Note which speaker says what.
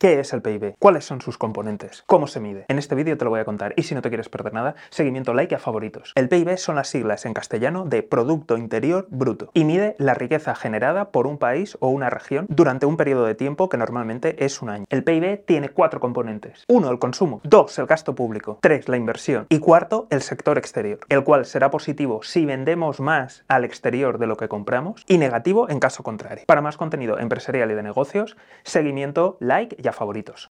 Speaker 1: ¿Qué es el PIB? ¿Cuáles son sus componentes? ¿Cómo se mide? En este vídeo te lo voy a contar y si no te quieres perder nada, seguimiento, like a favoritos. El PIB son las siglas en castellano de Producto Interior Bruto y mide la riqueza generada por un país o una región durante un periodo de tiempo que normalmente es un año. El PIB tiene cuatro componentes. Uno, el consumo. Dos, el gasto público. Tres, la inversión. Y cuarto, el sector exterior, el cual será positivo si vendemos más al exterior de lo que compramos y negativo en caso contrario. Para más contenido empresarial y de negocios, seguimiento, like y favoritos.